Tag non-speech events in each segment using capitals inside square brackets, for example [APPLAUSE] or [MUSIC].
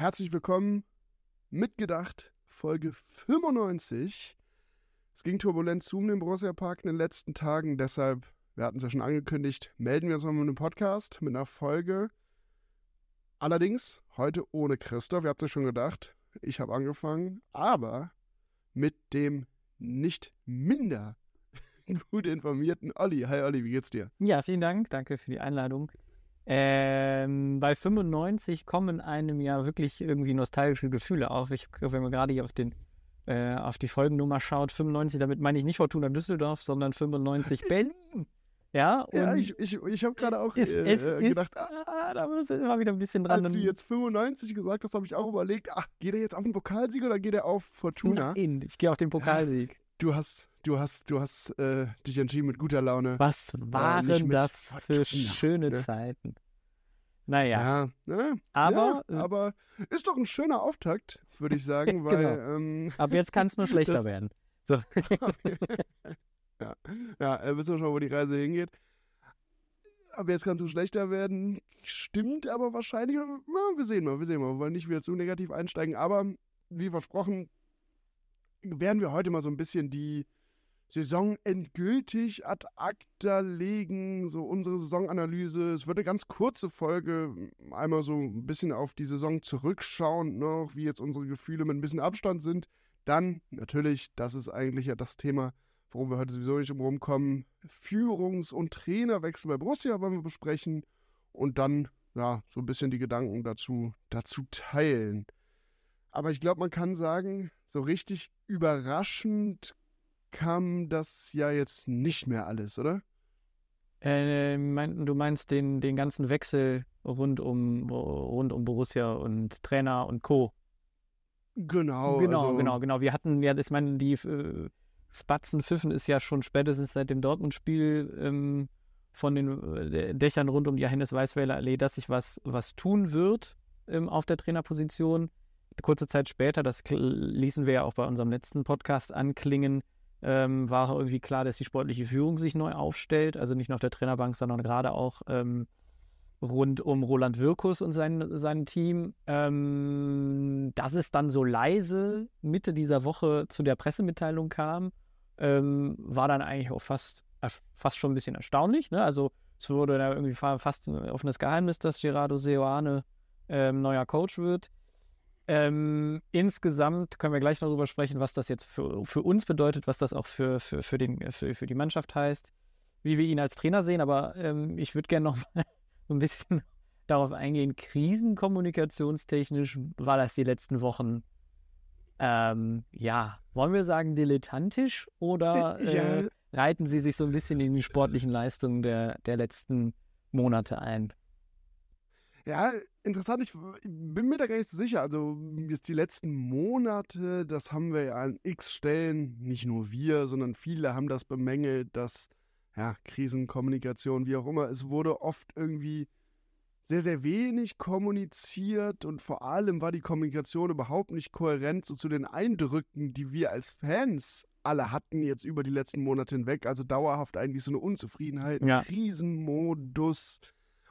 Herzlich willkommen, mitgedacht, Folge 95. Es ging turbulent zu um den Borussia Park in den letzten Tagen, deshalb, wir hatten es ja schon angekündigt, melden wir uns mal mit einem Podcast, mit einer Folge. Allerdings heute ohne Christoph, ihr habt es schon gedacht, ich habe angefangen, aber mit dem nicht minder [LAUGHS] gut informierten Olli. Hi Olli, wie geht's dir? Ja, vielen Dank, danke für die Einladung. Ähm, bei 95 kommen einem ja wirklich irgendwie nostalgische Gefühle auf. Ich, wenn man gerade hier auf, den, äh, auf die Folgennummer schaut, 95, damit meine ich nicht Fortuna Düsseldorf, sondern 95 [LAUGHS] Berlin. Ja, ja ich, ich, ich habe gerade auch ist, äh, ist, gedacht, ist, ah, da müssen wir wieder ein bisschen dran. Als du jetzt 95 gesagt hast, habe ich auch überlegt, ach, geht er jetzt auf den Pokalsieg oder geht er auf Fortuna? Nein, ich gehe auf den Pokalsieg. Du hast, du hast, du hast äh, dich entschieden mit guter Laune. Was waren äh, das für schöne ne? Zeiten? Naja. Ja, ne? aber, ja, aber ist doch ein schöner Auftakt, würde ich sagen, [LAUGHS] weil. genau. ähm, Ab jetzt kann es nur [LAUGHS] schlechter das, werden. [LAUGHS] So. ja, ja, äh, wissen wir schon, wo die Reise hingeht. Aber jetzt kann es nur schlechter werden. Stimmt aber wahrscheinlich. Na, wir sehen mal, wir sehen mal. Wir wollen nicht wieder zu negativ einsteigen. Aber wie versprochen, werden wir heute mal so ein bisschen die Saison endgültig ad acta legen, so unsere Saisonanalyse. Es wird eine ganz kurze Folge, einmal so ein bisschen auf die Saison zurückschauen noch, wie jetzt unsere Gefühle mit ein bisschen Abstand sind. Dann natürlich, das ist eigentlich ja das Thema, worum wir heute sowieso nicht umherum kommen, Führungs- und Trainerwechsel bei Borussia wollen wir besprechen und dann ja so ein bisschen die Gedanken dazu, dazu teilen. Aber ich glaube, man kann sagen, so richtig überraschend kam das ja jetzt nicht mehr alles, oder? Äh, mein, du meinst den, den ganzen Wechsel rund um, rund um Borussia und Trainer und Co. Genau. Genau, also, genau, genau. Wir hatten ja, ich meine, die äh, Spatzen pfiffen ist ja schon spätestens seit dem Dortmund-Spiel ähm, von den äh, Dächern rund um die Johannes Weißweiler Allee, dass sich was, was tun wird ähm, auf der Trainerposition kurze Zeit später, das ließen wir ja auch bei unserem letzten Podcast anklingen, ähm, war irgendwie klar, dass die sportliche Führung sich neu aufstellt. Also nicht nur auf der Trainerbank, sondern gerade auch ähm, rund um Roland Wirkus und sein, sein Team. Ähm, dass es dann so leise Mitte dieser Woche zu der Pressemitteilung kam, ähm, war dann eigentlich auch fast, fast schon ein bisschen erstaunlich. Ne? Also es wurde da irgendwie fast ein offenes Geheimnis, dass Gerardo Seoane ähm, neuer Coach wird. Ähm, insgesamt können wir gleich darüber sprechen, was das jetzt für, für uns bedeutet, was das auch für, für, für, den, für, für die Mannschaft heißt, wie wir ihn als Trainer sehen. Aber ähm, ich würde gerne noch [LAUGHS] mal ein bisschen darauf eingehen. Krisenkommunikationstechnisch war das die letzten Wochen, ähm, ja, wollen wir sagen dilettantisch oder [LAUGHS] äh, ja. reiten Sie sich so ein bisschen in die sportlichen Leistungen der, der letzten Monate ein? Ja, interessant. Ich bin mir da gar nicht so sicher. Also jetzt die letzten Monate, das haben wir ja an x Stellen, nicht nur wir, sondern viele haben das bemängelt, dass ja, Krisenkommunikation, wie auch immer, es wurde oft irgendwie sehr, sehr wenig kommuniziert und vor allem war die Kommunikation überhaupt nicht kohärent so zu den Eindrücken, die wir als Fans alle hatten jetzt über die letzten Monate hinweg. Also dauerhaft eigentlich so eine Unzufriedenheit, ja. Krisenmodus.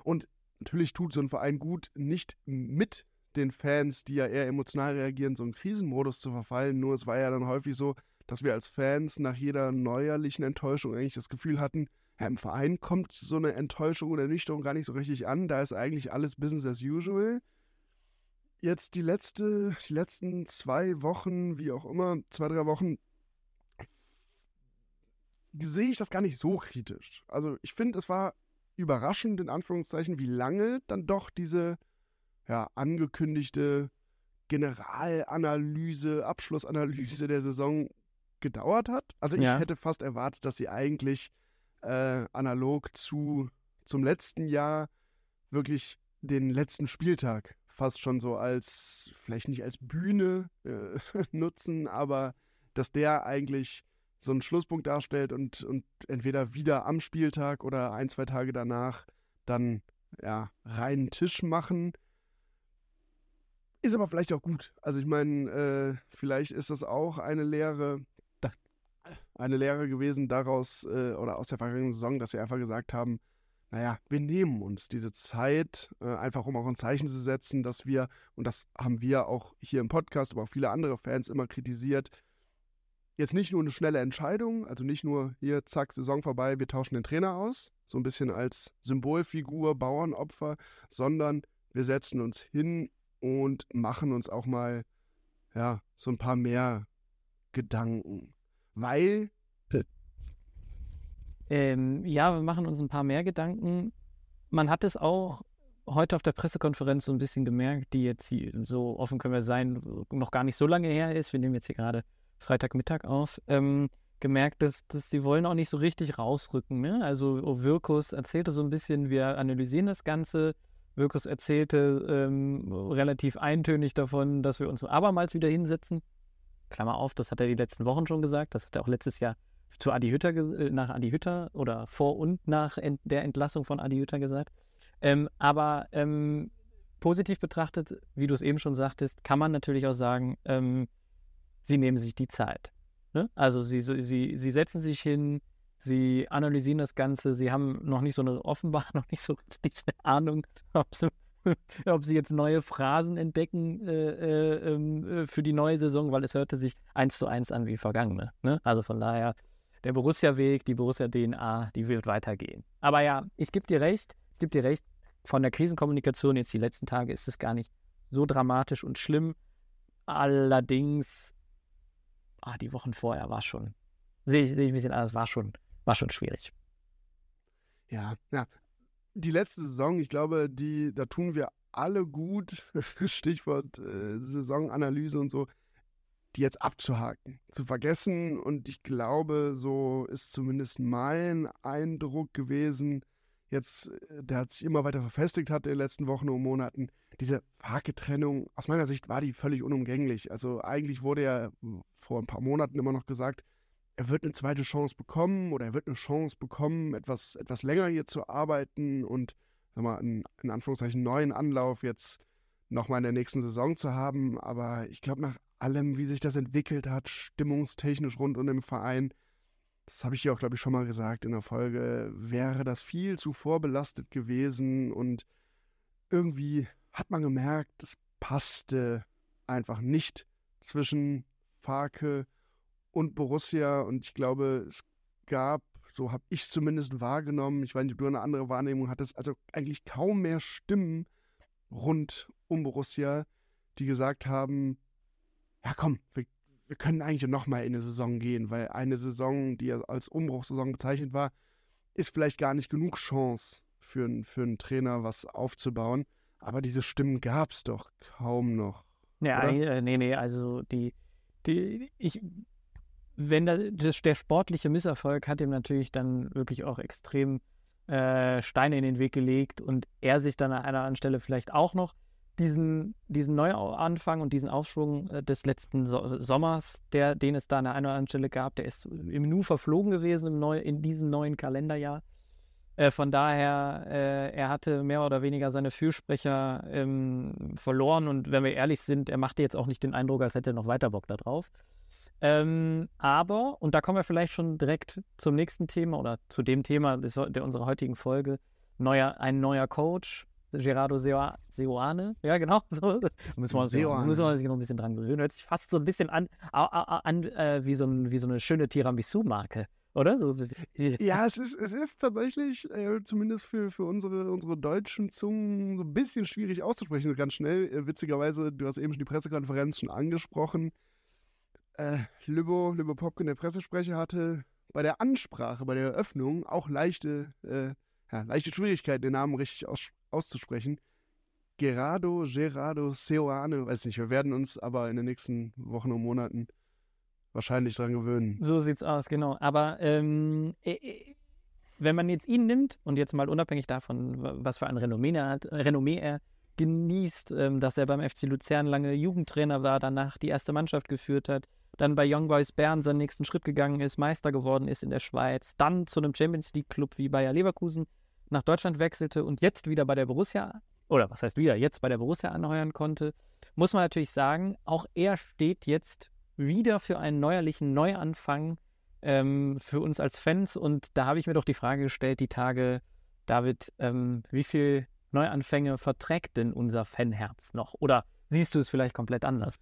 Und natürlich tut so ein Verein gut, nicht mit den Fans, die ja eher emotional reagieren, so einen Krisenmodus zu verfallen. Nur es war ja dann häufig so, dass wir als Fans nach jeder neuerlichen Enttäuschung eigentlich das Gefühl hatten, ja, im Verein kommt so eine Enttäuschung oder Ernüchterung gar nicht so richtig an. Da ist eigentlich alles Business as usual. Jetzt die letzte, die letzten zwei Wochen, wie auch immer, zwei, drei Wochen, sehe ich das gar nicht so kritisch. Also ich finde, es war überraschend, in Anführungszeichen, wie lange dann doch diese ja, angekündigte Generalanalyse, Abschlussanalyse der Saison gedauert hat. Also ich ja. hätte fast erwartet, dass sie eigentlich äh, analog zu zum letzten Jahr wirklich den letzten Spieltag fast schon so als, vielleicht nicht als Bühne äh, [LAUGHS] nutzen, aber dass der eigentlich so einen Schlusspunkt darstellt und, und entweder wieder am Spieltag oder ein, zwei Tage danach dann ja, reinen Tisch machen. Ist aber vielleicht auch gut. Also ich meine, äh, vielleicht ist das auch eine Lehre, eine Lehre gewesen daraus äh, oder aus der vergangenen Saison, dass sie einfach gesagt haben, naja, wir nehmen uns diese Zeit, äh, einfach um auch ein Zeichen zu setzen, dass wir, und das haben wir auch hier im Podcast, aber auch viele andere Fans immer kritisiert, jetzt nicht nur eine schnelle Entscheidung, also nicht nur hier, zack, Saison vorbei, wir tauschen den Trainer aus, so ein bisschen als Symbolfigur, Bauernopfer, sondern wir setzen uns hin und machen uns auch mal, ja, so ein paar mehr Gedanken. Weil ähm, ja, wir machen uns ein paar mehr Gedanken. Man hat es auch heute auf der Pressekonferenz so ein bisschen gemerkt, die jetzt so offen können wir sein, noch gar nicht so lange her ist. Wir nehmen jetzt hier gerade Freitagmittag auf. Ähm, gemerkt, dass, dass sie wollen auch nicht so richtig rausrücken. Ne? Also Wirkus erzählte so ein bisschen, wir analysieren das Ganze. Wirkus erzählte ähm, relativ eintönig davon, dass wir uns abermals wieder hinsetzen. Klammer auf, das hat er die letzten Wochen schon gesagt. Das hat er auch letztes Jahr zu Adi Hütter, äh, nach Adi Hütter oder vor und nach ent der Entlassung von Adi Hütter gesagt. Ähm, aber ähm, positiv betrachtet, wie du es eben schon sagtest, kann man natürlich auch sagen, ähm, sie nehmen sich die Zeit. Ne? Also sie, sie, sie setzen sich hin, sie analysieren das Ganze, sie haben noch nicht so eine, offenbar [LAUGHS] noch nicht so richtig eine Ahnung, ob sie, [LAUGHS] ob sie jetzt neue Phrasen entdecken äh, äh, ähm, äh, für die neue Saison, weil es hörte sich eins zu eins an wie vergangene. Ne? Also von daher der Borussia-Weg, die Borussia-DNA, die wird weitergehen. Aber ja, ich gebe dir recht, ich gebe dir recht, von der Krisenkommunikation jetzt die letzten Tage ist es gar nicht so dramatisch und schlimm. Allerdings, ah, die Wochen vorher war schon, sehe ich, seh ich ein bisschen anders, war schon, war schon schwierig. Ja, ja. Die letzte Saison, ich glaube, die, da tun wir alle gut. [LAUGHS] Stichwort äh, Saisonanalyse und so die jetzt abzuhaken, zu vergessen. Und ich glaube, so ist zumindest mein Eindruck gewesen, jetzt, äh, der hat sich immer weiter verfestigt hat in den letzten Wochen und Monaten. Diese Hake-Trennung, aus meiner Sicht war die völlig unumgänglich. Also eigentlich wurde ja vor ein paar Monaten immer noch gesagt, er wird eine zweite Chance bekommen oder er wird eine Chance bekommen, etwas, etwas länger hier zu arbeiten und sag mal, einen, in Anführungszeichen neuen Anlauf jetzt nochmal in der nächsten Saison zu haben. Aber ich glaube, nach allem, wie sich das entwickelt hat, stimmungstechnisch rund um den Verein, das habe ich ja auch, glaube ich, schon mal gesagt in der Folge, wäre das viel zu vorbelastet gewesen und irgendwie hat man gemerkt, es passte einfach nicht zwischen Farke und Borussia und ich glaube, es gab, so habe ich zumindest wahrgenommen, ich weiß nicht, ob du eine andere Wahrnehmung hattest, also eigentlich kaum mehr Stimmen rund um Borussia, die gesagt haben, ja komm, wir, wir können eigentlich noch mal in eine Saison gehen, weil eine Saison, die als Umbruchssaison bezeichnet war, ist vielleicht gar nicht genug Chance für, für einen Trainer, was aufzubauen. Aber diese Stimmen gab es doch kaum noch. Ja, äh, nee, nee, also die, die, ich, wenn da, das, der sportliche Misserfolg hat ihm natürlich dann wirklich auch extrem äh, Steine in den Weg gelegt und er sich dann an einer anderen Stelle vielleicht auch noch diesen, diesen Neuanfang und diesen Aufschwung äh, des letzten so Sommers, der, den es da an einer anderen Stelle gab, der ist im Nu verflogen gewesen im Neu in diesem neuen Kalenderjahr. Äh, von daher, äh, er hatte mehr oder weniger seine Fürsprecher ähm, verloren und wenn wir ehrlich sind, er machte jetzt auch nicht den Eindruck, als hätte er noch weiter Bock darauf. Ähm, aber, und da kommen wir vielleicht schon direkt zum nächsten Thema oder zu dem Thema der unserer heutigen Folge, neuer, ein neuer Coach, Gerardo Seoane. Ja, genau. So. [LAUGHS] Müssen, wir uns noch, müssen wir uns noch ein bisschen dran gewöhnen. Hört sich fast so ein bisschen an, an äh, wie, so ein, wie so eine schöne Tiramisu-Marke. Oder? So. Ja, es ist, es ist tatsächlich, äh, zumindest für, für unsere, unsere deutschen Zungen, so ein bisschen schwierig auszusprechen, ganz schnell. Äh, witzigerweise, du hast eben schon die Pressekonferenz schon angesprochen. Äh, Lübo, Lübo Popkin, der Pressesprecher, hatte bei der Ansprache, bei der Eröffnung auch leichte, äh, ja, leichte Schwierigkeiten, den Namen richtig aus, auszusprechen. Gerardo, Gerardo, Seoane, weiß nicht, wir werden uns aber in den nächsten Wochen und Monaten wahrscheinlich dran gewöhnen. So sieht's aus, genau. Aber ähm, äh, äh, wenn man jetzt ihn nimmt und jetzt mal unabhängig davon, was für ein Renommee er, hat, Renommee er genießt, ähm, dass er beim FC Luzern lange Jugendtrainer war, danach die erste Mannschaft geführt hat, dann bei Young Boys Bern seinen nächsten Schritt gegangen ist, Meister geworden ist in der Schweiz, dann zu einem Champions League Club wie Bayer Leverkusen nach Deutschland wechselte und jetzt wieder bei der Borussia, oder was heißt wieder, jetzt bei der Borussia anheuern konnte, muss man natürlich sagen, auch er steht jetzt wieder für einen neuerlichen Neuanfang ähm, für uns als Fans. Und da habe ich mir doch die Frage gestellt, die Tage, David, ähm, wie viel Neuanfänge verträgt denn unser Fanherz noch? Oder siehst du es vielleicht komplett anders?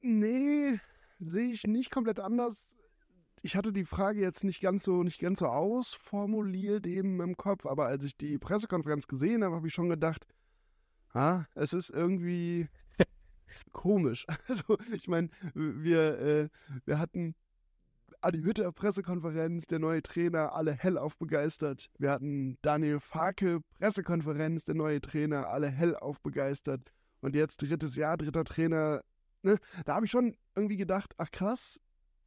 Nee, sehe ich nicht komplett anders. Ich hatte die Frage jetzt nicht ganz so nicht ganz so ausformuliert eben im Kopf, aber als ich die Pressekonferenz gesehen habe, habe ich schon gedacht, ah, es ist irgendwie [LAUGHS] komisch. [LAUGHS] Also ich meine, wir, äh, wir hatten Adi Hütter Pressekonferenz, der neue Trainer, alle hellauf begeistert. Wir hatten Daniel Farke Pressekonferenz, der neue Trainer, alle hellauf begeistert. Und jetzt drittes Jahr, dritter Trainer. Ne? Da habe ich schon irgendwie gedacht, ach krass,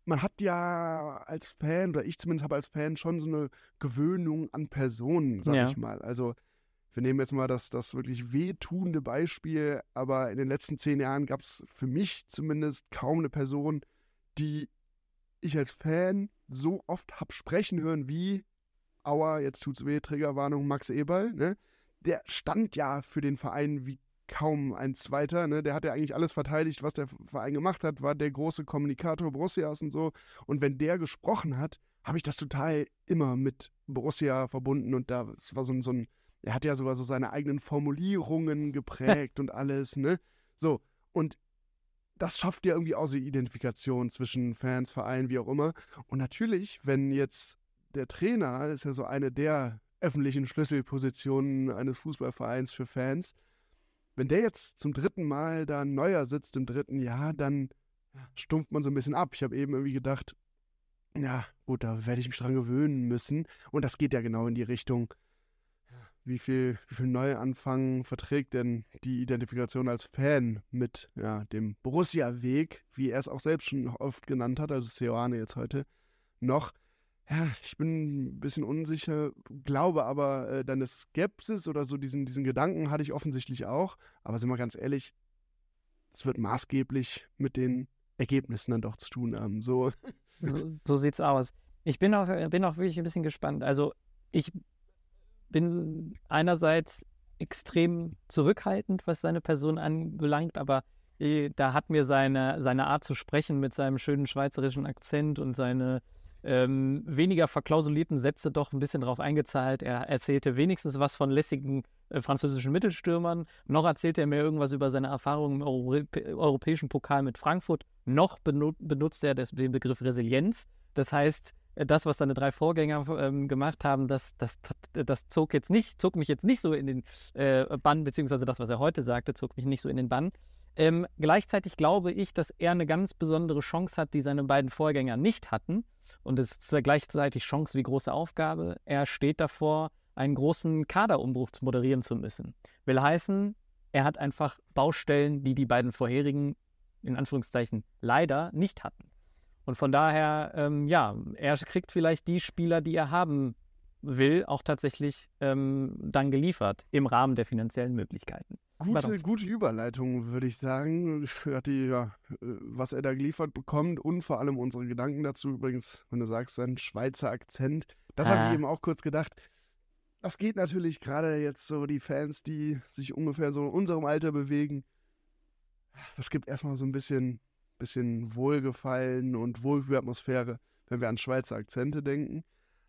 man hat ja als Fan, oder ich zumindest habe als Fan schon so eine Gewöhnung an Personen, sag ja. ich mal. Also wir nehmen jetzt mal das, das wirklich wehtuende Beispiel, aber in den letzten zehn Jahren gab es für mich zumindest kaum eine Person, die ich als Fan so oft habe sprechen hören wie, aua, jetzt tut's weh, Triggerwarnung, Max Eberl, ne? Der stand ja für den Verein wie kaum ein zweiter, ne? Der hat ja eigentlich alles verteidigt, was der Verein gemacht hat, war der große Kommunikator Borussias und so. Und wenn der gesprochen hat, habe ich das total immer mit Borussia verbunden und da es war so, so ein, er hat ja sogar so seine eigenen Formulierungen geprägt und alles, ne? So, und das schafft ja irgendwie auch so Identifikation zwischen Fans, Vereinen, wie auch immer. Und natürlich, wenn jetzt der Trainer ist ja so eine der öffentlichen Schlüsselpositionen eines Fußballvereins für Fans, wenn der jetzt zum dritten Mal da neuer sitzt im dritten Jahr, dann stumpft man so ein bisschen ab. Ich habe eben irgendwie gedacht, ja, gut, da werde ich mich dran gewöhnen müssen. Und das geht ja genau in die Richtung, wie viel, wie viel Neuanfang verträgt denn die Identifikation als Fan mit ja, dem Borussia-Weg, wie er es auch selbst schon oft genannt hat, also Seoane jetzt heute noch. Ja, ich bin ein bisschen unsicher, glaube aber, äh, deine Skepsis oder so diesen, diesen Gedanken hatte ich offensichtlich auch. Aber sind wir ganz ehrlich, es wird maßgeblich mit den Ergebnissen dann doch zu tun haben. So, so, so sieht's aus. Ich bin auch, bin auch wirklich ein bisschen gespannt. Also ich bin einerseits extrem zurückhaltend, was seine Person anbelangt, aber äh, da hat mir seine, seine Art zu sprechen mit seinem schönen schweizerischen Akzent und seine ähm, weniger verklausulierten Sätze doch ein bisschen darauf eingezahlt. Er erzählte wenigstens was von lässigen äh, französischen Mittelstürmern. Noch erzählte er mir irgendwas über seine Erfahrungen im Europä europäischen Pokal mit Frankfurt. Noch benu benutzt er das, den Begriff Resilienz. Das heißt, äh, das, was seine drei Vorgänger ähm, gemacht haben, das, das, das zog jetzt nicht, zog mich jetzt nicht so in den äh, Bann, beziehungsweise das, was er heute sagte, zog mich nicht so in den Bann. Ähm, gleichzeitig glaube ich, dass er eine ganz besondere Chance hat, die seine beiden Vorgänger nicht hatten. Und es ist gleichzeitig Chance wie große Aufgabe. Er steht davor, einen großen Kaderumbruch moderieren zu müssen. Will heißen, er hat einfach Baustellen, die die beiden vorherigen, in Anführungszeichen, leider nicht hatten. Und von daher, ähm, ja, er kriegt vielleicht die Spieler, die er haben will, auch tatsächlich ähm, dann geliefert im Rahmen der finanziellen Möglichkeiten. Gute, gute Überleitung, würde ich sagen. Die, ja, äh, was er da geliefert bekommt und vor allem unsere Gedanken dazu. Übrigens, wenn du sagst, sein Schweizer Akzent, das ah. habe ich eben auch kurz gedacht. Das geht natürlich gerade jetzt so die Fans, die sich ungefähr so in unserem Alter bewegen. Das gibt erstmal so ein bisschen bisschen Wohlgefallen und Wohlfühlatmosphäre, wenn wir an Schweizer Akzente denken.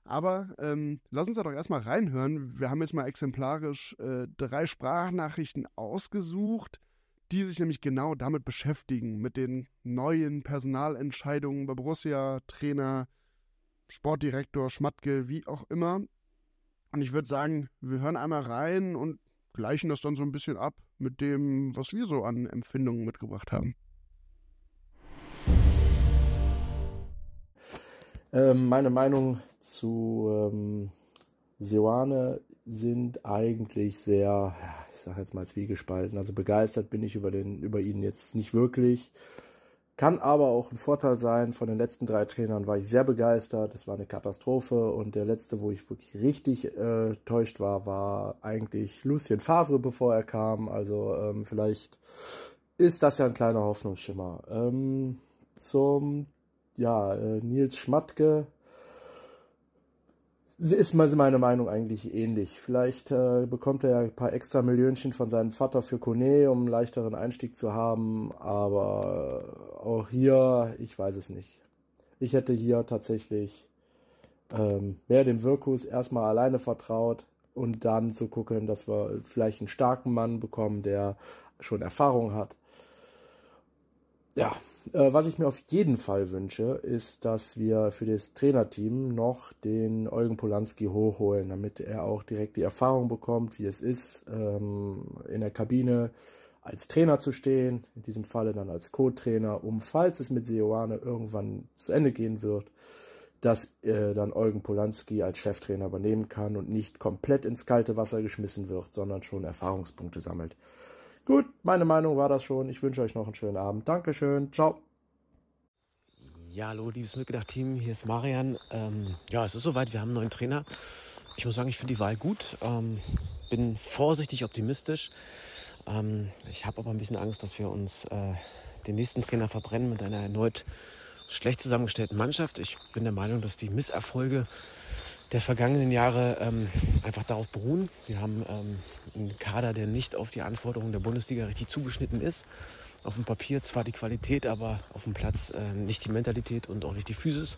Aber ähm, lass uns da doch erstmal reinhören. Wir haben jetzt mal exemplarisch äh, drei Sprachnachrichten ausgesucht, die sich nämlich genau damit beschäftigen, mit den neuen Personalentscheidungen bei Borussia, Trainer, Sportdirektor, Schmatke, wie auch immer. Und ich würde sagen, wir hören einmal rein und gleichen das dann so ein bisschen ab mit dem, was wir so an Empfindungen mitgebracht haben. Ähm, meine Meinung zu ähm, Seoane sind eigentlich sehr, ich sage jetzt mal zwiegespalten. Also begeistert bin ich über, den, über ihn jetzt nicht wirklich. Kann aber auch ein Vorteil sein. Von den letzten drei Trainern war ich sehr begeistert. Es war eine Katastrophe. Und der letzte, wo ich wirklich richtig äh, täuscht war, war eigentlich Lucien Favre, bevor er kam. Also ähm, vielleicht ist das ja ein kleiner Hoffnungsschimmer. Ähm, zum ja, äh, Nils Schmatke ist meine Meinung eigentlich ähnlich. Vielleicht äh, bekommt er ja ein paar extra Millionchen von seinem Vater für Kone, um einen leichteren Einstieg zu haben. Aber auch hier, ich weiß es nicht. Ich hätte hier tatsächlich ähm, mehr dem Wirkus erstmal alleine vertraut und dann zu gucken, dass wir vielleicht einen starken Mann bekommen, der schon Erfahrung hat. Ja, was ich mir auf jeden Fall wünsche, ist, dass wir für das Trainerteam noch den Eugen Polanski hochholen, damit er auch direkt die Erfahrung bekommt, wie es ist, ähm, in der Kabine als Trainer zu stehen, in diesem Falle dann als Co-Trainer, um, falls es mit Seoane irgendwann zu Ende gehen wird, dass äh, dann Eugen Polanski als Cheftrainer übernehmen kann und nicht komplett ins kalte Wasser geschmissen wird, sondern schon Erfahrungspunkte sammelt. Gut, meine Meinung war das schon. Ich wünsche euch noch einen schönen Abend. Dankeschön. Ciao. Ja, hallo, liebes Mitgedacht-Team. Hier ist Marian. Ähm, ja, es ist soweit. Wir haben einen neuen Trainer. Ich muss sagen, ich finde die Wahl gut. Ähm, bin vorsichtig optimistisch. Ähm, ich habe aber ein bisschen Angst, dass wir uns äh, den nächsten Trainer verbrennen mit einer erneut schlecht zusammengestellten Mannschaft. Ich bin der Meinung, dass die Misserfolge der vergangenen Jahre ähm, einfach darauf beruhen. Wir haben ähm, einen Kader, der nicht auf die Anforderungen der Bundesliga richtig zugeschnitten ist. Auf dem Papier zwar die Qualität, aber auf dem Platz äh, nicht die Mentalität und auch nicht die Physis.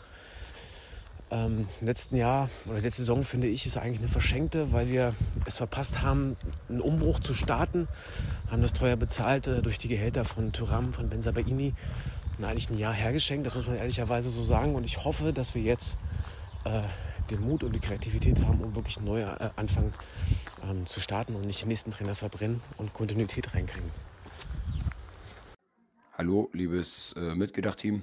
Ähm, Im letzten Jahr oder letzte Saison finde ich ist eigentlich eine verschenkte, weil wir es verpasst haben, einen Umbruch zu starten, haben das teuer bezahlt äh, durch die Gehälter von Thuram, von Benzabaini und eigentlich ein Jahr hergeschenkt, das muss man ehrlicherweise so sagen. Und ich hoffe, dass wir jetzt äh, den Mut und die Kreativität haben, um wirklich einen neuen äh, Anfang ähm, zu starten und nicht den nächsten Trainer verbrennen und Kontinuität reinkriegen. Hallo, liebes äh, Mitgedacht-Team.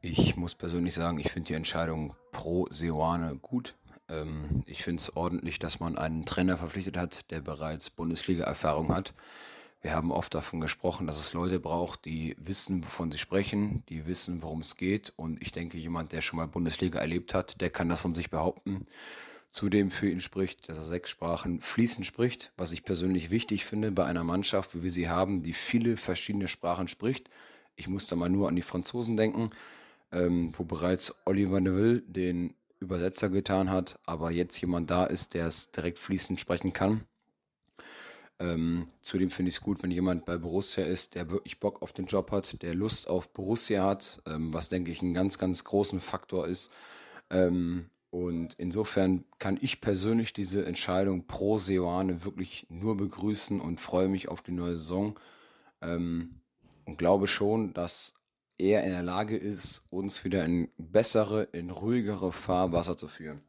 Ich muss persönlich sagen, ich finde die Entscheidung pro Seoane gut. Ähm, ich finde es ordentlich, dass man einen Trainer verpflichtet hat, der bereits Bundesliga-Erfahrung hat. Wir haben oft davon gesprochen, dass es Leute braucht, die wissen, wovon sie sprechen, die wissen, worum es geht. Und ich denke, jemand, der schon mal Bundesliga erlebt hat, der kann das von sich behaupten. Zudem für ihn spricht, dass er sechs Sprachen fließend spricht, was ich persönlich wichtig finde bei einer Mannschaft, wie wir sie haben, die viele verschiedene Sprachen spricht. Ich muss da mal nur an die Franzosen denken, ähm, wo bereits Oliver Neville den Übersetzer getan hat, aber jetzt jemand da ist, der es direkt fließend sprechen kann. Ähm, zudem finde ich es gut, wenn jemand bei Borussia ist, der wirklich Bock auf den Job hat, der Lust auf Borussia hat, ähm, was denke ich ein ganz, ganz großen Faktor ist. Ähm, und insofern kann ich persönlich diese Entscheidung pro Seoane wirklich nur begrüßen und freue mich auf die neue Saison. Ähm, und glaube schon, dass er in der Lage ist, uns wieder in bessere, in ruhigere Fahrwasser zu führen.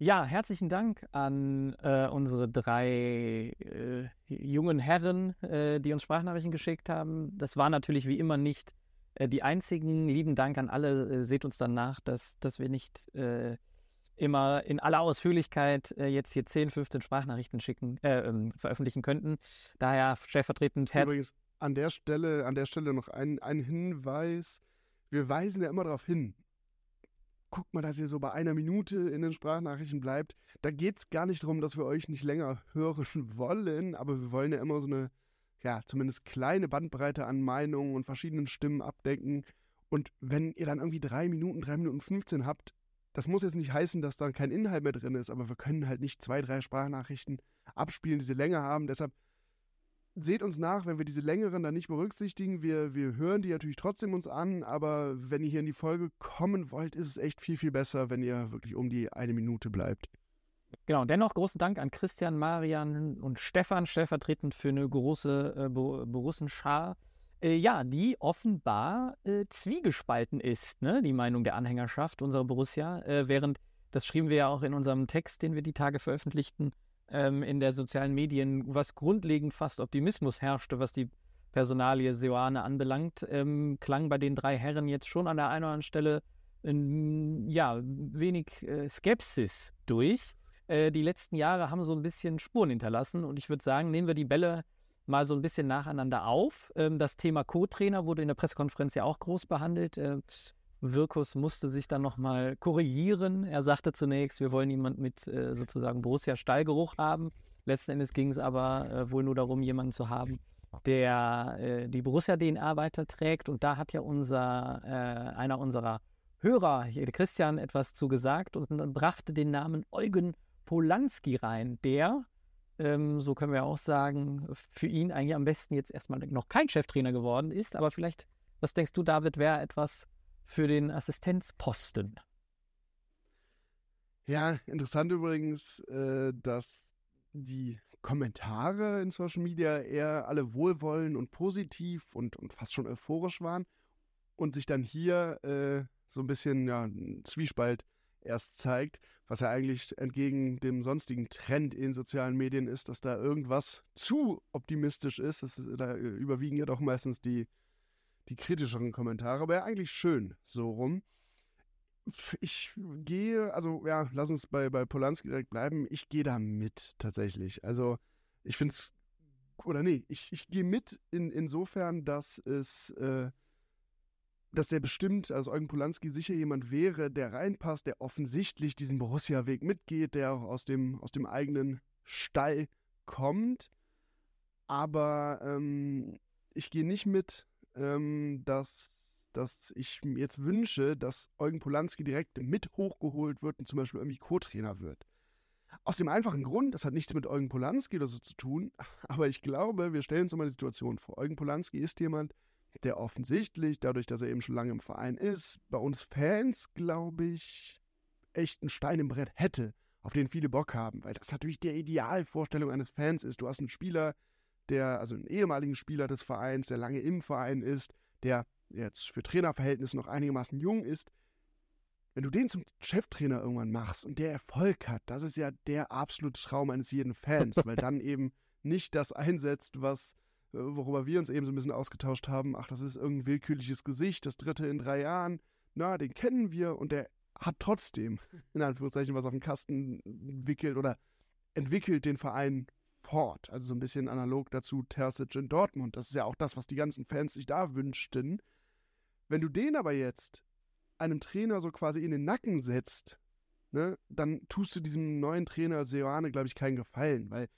Ja, herzlichen Dank an äh, unsere drei äh, jungen Herren, äh, die uns Sprachnachrichten geschickt haben. Das war natürlich wie immer nicht äh, die einzigen. Lieben Dank an alle. Äh, seht uns dann nach, dass, dass wir nicht äh, immer in aller Ausführlichkeit jetzt hier 10, 15 Sprachnachrichten schicken, ähm, veröffentlichen könnten. Daher stellvertretend herzlich. Übrigens an der Stelle, an der Stelle noch ein, ein Hinweis. Wir weisen ja immer darauf hin, guckt mal, dass ihr so bei einer Minute in den Sprachnachrichten bleibt. Da geht es gar nicht darum, dass wir euch nicht länger [LAUGHS] hören wollen, aber wir wollen ja immer so eine, ja, zumindest kleine Bandbreite an Meinungen und verschiedenen Stimmen abdecken. Und wenn ihr dann irgendwie drei Minuten, drei Minuten 15 habt, das muss jetzt nicht heißen, dass dann kein Inhalt mehr drin ist, aber wir können halt nicht zwei, drei Sprachnachrichten abspielen, die sie länger haben. Deshalb seht uns nach, wenn wir diese längeren dann nicht berücksichtigen. Wir, wir hören die natürlich trotzdem uns an, aber wenn ihr hier in die Folge kommen wollt, ist es echt viel, viel besser, wenn ihr wirklich um die eine Minute bleibt. Genau, dennoch großen Dank an Christian, Marian und Stefan, stellvertretend für eine große äh, Borussenschar. Äh, ja, die offenbar äh, zwiegespalten ist, ne? die Meinung der Anhängerschaft unserer Borussia, äh, während, das schrieben wir ja auch in unserem Text, den wir die Tage veröffentlichten, ähm, in der sozialen Medien, was grundlegend fast Optimismus herrschte, was die Personalie Seoane anbelangt, ähm, klang bei den drei Herren jetzt schon an der einen oder anderen Stelle ähm, ja, wenig äh, Skepsis durch. Äh, die letzten Jahre haben so ein bisschen Spuren hinterlassen und ich würde sagen, nehmen wir die Bälle mal so ein bisschen nacheinander auf. Ähm, das Thema Co-Trainer wurde in der Pressekonferenz ja auch groß behandelt. Wirkus musste sich dann nochmal korrigieren. Er sagte zunächst, wir wollen jemanden mit äh, sozusagen Borussia-Stallgeruch haben. Letzten Endes ging es aber äh, wohl nur darum, jemanden zu haben, der äh, die Borussia-DNA weiterträgt. Und da hat ja unser, äh, einer unserer Hörer, Christian, etwas zu gesagt und brachte den Namen Eugen Polanski rein, der, ähm, so können wir auch sagen, für ihn eigentlich am besten jetzt erstmal noch kein Cheftrainer geworden ist. Aber vielleicht, was denkst du, David, wäre etwas für den Assistenzposten. Ja, interessant übrigens, äh, dass die Kommentare in Social Media eher alle wohlwollend und positiv und, und fast schon euphorisch waren und sich dann hier äh, so ein bisschen ja, ein Zwiespalt erst zeigt, was ja eigentlich entgegen dem sonstigen Trend in sozialen Medien ist, dass da irgendwas zu optimistisch ist. Das, da überwiegen ja doch meistens die, die kritischeren Kommentare, aber ja eigentlich schön so rum. Ich gehe, also ja, lass uns bei, bei Polanski direkt bleiben. Ich gehe da mit tatsächlich. Also ich finde es, oder nee, ich, ich gehe mit in, insofern, dass es äh, dass der bestimmt, also Eugen Polanski sicher jemand wäre, der reinpasst, der offensichtlich diesen Borussia-Weg mitgeht, der auch aus dem, aus dem eigenen Stall kommt. Aber ähm, ich gehe nicht mit, ähm, dass, dass ich mir jetzt wünsche, dass Eugen Polanski direkt mit hochgeholt wird und zum Beispiel irgendwie Co-Trainer wird. Aus dem einfachen Grund, das hat nichts mit Eugen Polanski oder so zu tun, [LAUGHS] aber ich glaube, wir stellen uns mal die Situation vor. Eugen Polanski ist jemand, der offensichtlich, dadurch, dass er eben schon lange im Verein ist, bei uns Fans, glaube ich, echt einen Stein im Brett hätte, auf den viele Bock haben, weil das natürlich die Idealvorstellung eines Fans ist. Du hast einen Spieler, der, also einen ehemaligen Spieler des Vereins, der lange im Verein ist, der jetzt für Trainerverhältnisse noch einigermaßen jung ist. Wenn du den zum Cheftrainer irgendwann machst und der Erfolg hat, das ist ja der absolute Traum eines jeden Fans, [LAUGHS] weil dann eben nicht das einsetzt, was äh, worüber wir uns eben so ein bisschen ausgetauscht haben, ach, das ist irgendein willkürliches Gesicht, das dritte in drei Jahren, na, den kennen wir und der hat trotzdem, in Anführungszeichen, was auf den Kasten wickelt oder entwickelt den Verein fort. Also so ein bisschen analog dazu Terzic in Dortmund. Das ist ja auch das, was die ganzen Fans sich da wünschten. Wenn du den aber jetzt einem Trainer so quasi in den Nacken setzt, ne, dann tust du diesem neuen Trainer Seoane, glaube ich, keinen Gefallen, weil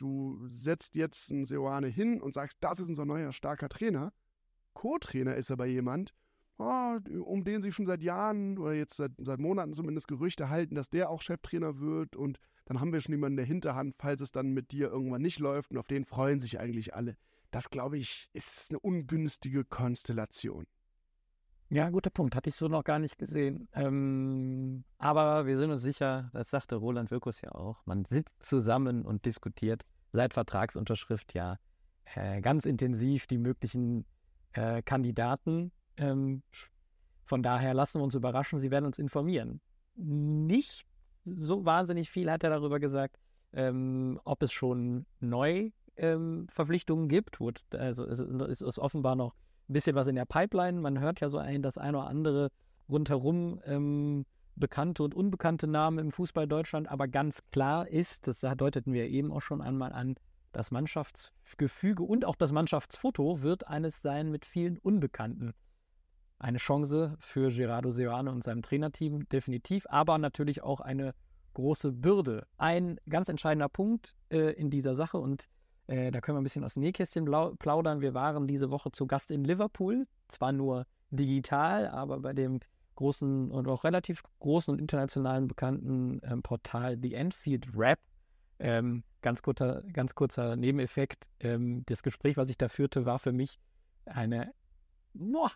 Du setzt jetzt einen Seoane hin und sagst, das ist unser neuer starker Trainer. Co-Trainer ist aber jemand, oh, um den sich schon seit Jahren oder jetzt seit, seit Monaten zumindest Gerüchte halten, dass der auch Cheftrainer wird und dann haben wir schon jemanden in der Hinterhand, falls es dann mit dir irgendwann nicht läuft und auf den freuen sich eigentlich alle. Das, glaube ich, ist eine ungünstige Konstellation. Ja, guter Punkt. Hatte ich so noch gar nicht gesehen. Ähm, aber wir sind uns sicher, das sagte Roland Wirkus ja auch, man sitzt zusammen und diskutiert seit Vertragsunterschrift ja äh, ganz intensiv die möglichen äh, Kandidaten. Ähm, von daher lassen wir uns überraschen, sie werden uns informieren. Nicht so wahnsinnig viel hat er darüber gesagt, ähm, ob es schon Neuverpflichtungen ähm, gibt. Also es ist offenbar noch ein bisschen was in der Pipeline. Man hört ja so ein, das eine oder andere rundherum ähm, bekannte und unbekannte Namen im Fußball Deutschland, aber ganz klar ist, das deuteten wir eben auch schon einmal an, das Mannschaftsgefüge und auch das Mannschaftsfoto wird eines sein mit vielen Unbekannten. Eine Chance für Gerardo Seoane und seinem Trainerteam, definitiv, aber natürlich auch eine große Bürde. Ein ganz entscheidender Punkt äh, in dieser Sache und äh, da können wir ein bisschen aus dem Nähkästchen plaudern. Wir waren diese Woche zu Gast in Liverpool. Zwar nur digital, aber bei dem großen und auch relativ großen und internationalen bekannten ähm, Portal The Enfield Rap. Ähm, ganz, kurzer, ganz kurzer Nebeneffekt. Ähm, das Gespräch, was ich da führte, war für mich eine boah,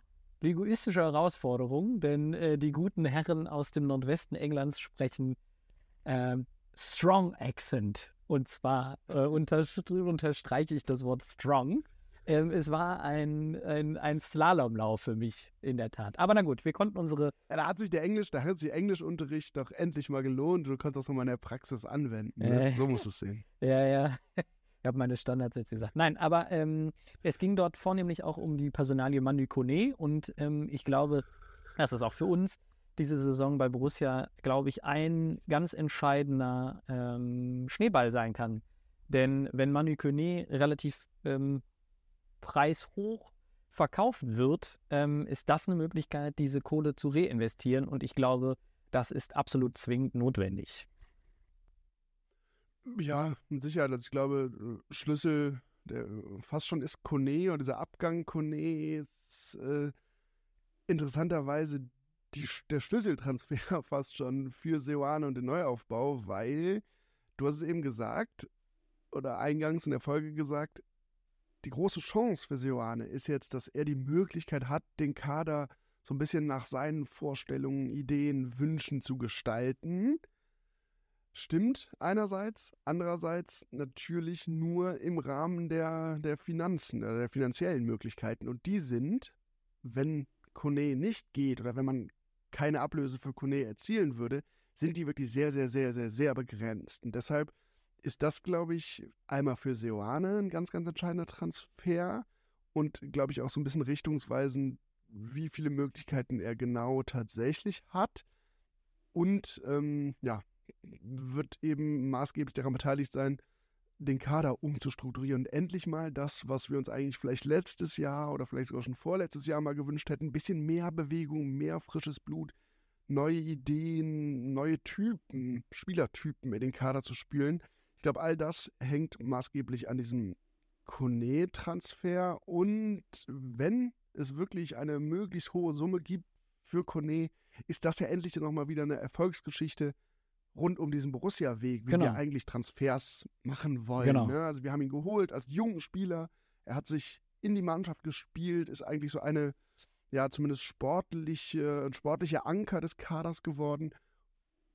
linguistische Herausforderung, denn äh, die guten Herren aus dem Nordwesten Englands sprechen ähm, Strong Accent und zwar äh, [LAUGHS] unter, unterstreiche ich das Wort strong. Ähm, es war ein, ein, ein Slalomlauf für mich, in der Tat. Aber na gut, wir konnten unsere. Ja, da hat sich der Englisch, da hat sich Englischunterricht doch endlich mal gelohnt. Du konntest das nochmal in der Praxis anwenden. Ne? Äh, so musst du es sehen. [LAUGHS] Ja, ja. Habe meine Standards jetzt gesagt. Nein, aber ähm, es ging dort vornehmlich auch um die Personalie Manu Kone und ähm, ich glaube, das ist auch für uns diese Saison bei Borussia, glaube ich, ein ganz entscheidender ähm, Schneeball sein kann. Denn wenn Manu Kone relativ ähm, preishoch verkauft wird, ähm, ist das eine Möglichkeit, diese Kohle zu reinvestieren. Und ich glaube, das ist absolut zwingend notwendig. Ja, mit Sicherheit. Also ich glaube, Schlüssel, der fast schon ist Kone oder dieser Abgang Kone ist äh, interessanterweise die, der Schlüsseltransfer [LAUGHS] fast schon für Seoane und den Neuaufbau, weil du hast es eben gesagt oder eingangs in der Folge gesagt, die große Chance für Seoane ist jetzt, dass er die Möglichkeit hat, den Kader so ein bisschen nach seinen Vorstellungen, Ideen, Wünschen zu gestalten. Stimmt einerseits, andererseits natürlich nur im Rahmen der, der Finanzen, der finanziellen Möglichkeiten. Und die sind, wenn Kone nicht geht oder wenn man keine Ablöse für Kone erzielen würde, sind die wirklich sehr, sehr, sehr, sehr, sehr begrenzt. Und deshalb ist das, glaube ich, einmal für Seoane ein ganz, ganz entscheidender Transfer und, glaube ich, auch so ein bisschen richtungsweisend, wie viele Möglichkeiten er genau tatsächlich hat. Und ähm, ja, wird eben maßgeblich daran beteiligt sein, den Kader umzustrukturieren und endlich mal das, was wir uns eigentlich vielleicht letztes Jahr oder vielleicht sogar schon vorletztes Jahr mal gewünscht hätten, ein bisschen mehr Bewegung, mehr frisches Blut, neue Ideen, neue Typen, Spielertypen in den Kader zu spülen. Ich glaube, all das hängt maßgeblich an diesem Kone-Transfer und wenn es wirklich eine möglichst hohe Summe gibt für Kone, ist das ja endlich nochmal wieder eine Erfolgsgeschichte, rund um diesen Borussia-Weg, wie genau. wir eigentlich Transfers machen wollen. Genau. Ne? Also wir haben ihn geholt als jungen Spieler. Er hat sich in die Mannschaft gespielt, ist eigentlich so eine, ja, zumindest sportliche, ein sportlicher Anker des Kaders geworden.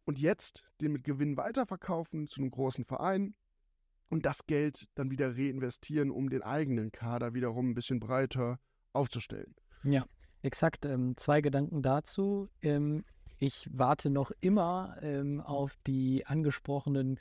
Und jetzt den mit Gewinn weiterverkaufen zu einem großen Verein und das Geld dann wieder reinvestieren, um den eigenen Kader wiederum ein bisschen breiter aufzustellen. Ja, exakt. Ähm, zwei Gedanken dazu. Ähm, ich warte noch immer ähm, auf die angesprochenen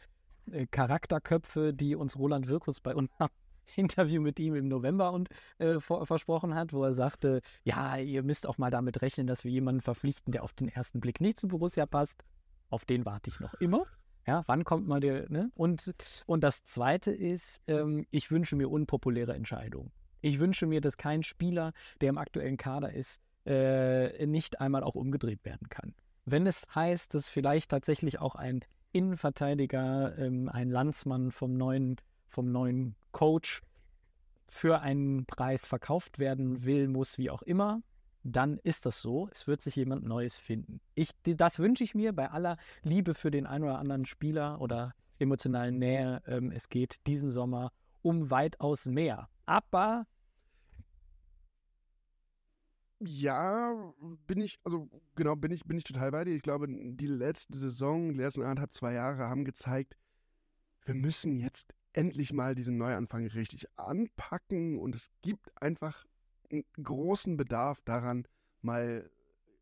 äh, Charakterköpfe, die uns Roland Wirkus bei unserem [LAUGHS] Interview mit ihm im November und, äh, vor, versprochen hat, wo er sagte, ja, ihr müsst auch mal damit rechnen, dass wir jemanden verpflichten, der auf den ersten Blick nicht zu Borussia passt. Auf den warte ich noch immer. Ja, wann kommt mal der, ne? Und, und das Zweite ist, ähm, ich wünsche mir unpopuläre Entscheidungen. Ich wünsche mir, dass kein Spieler, der im aktuellen Kader ist, äh, nicht einmal auch umgedreht werden kann wenn es heißt, dass vielleicht tatsächlich auch ein Innenverteidiger, ähm, ein Landsmann vom neuen, vom neuen Coach für einen Preis verkauft werden will, muss, wie auch immer, dann ist das so. Es wird sich jemand Neues finden. Ich, das wünsche ich mir bei aller Liebe für den einen oder anderen Spieler oder emotionalen Nähe. Ähm, es geht diesen Sommer um weitaus mehr. Aber ja, bin ich, also genau, bin ich, bin ich total bei dir. Ich glaube, die letzte Saison, die letzten anderthalb, zwei Jahre haben gezeigt, wir müssen jetzt endlich mal diesen Neuanfang richtig anpacken und es gibt einfach einen großen Bedarf daran, mal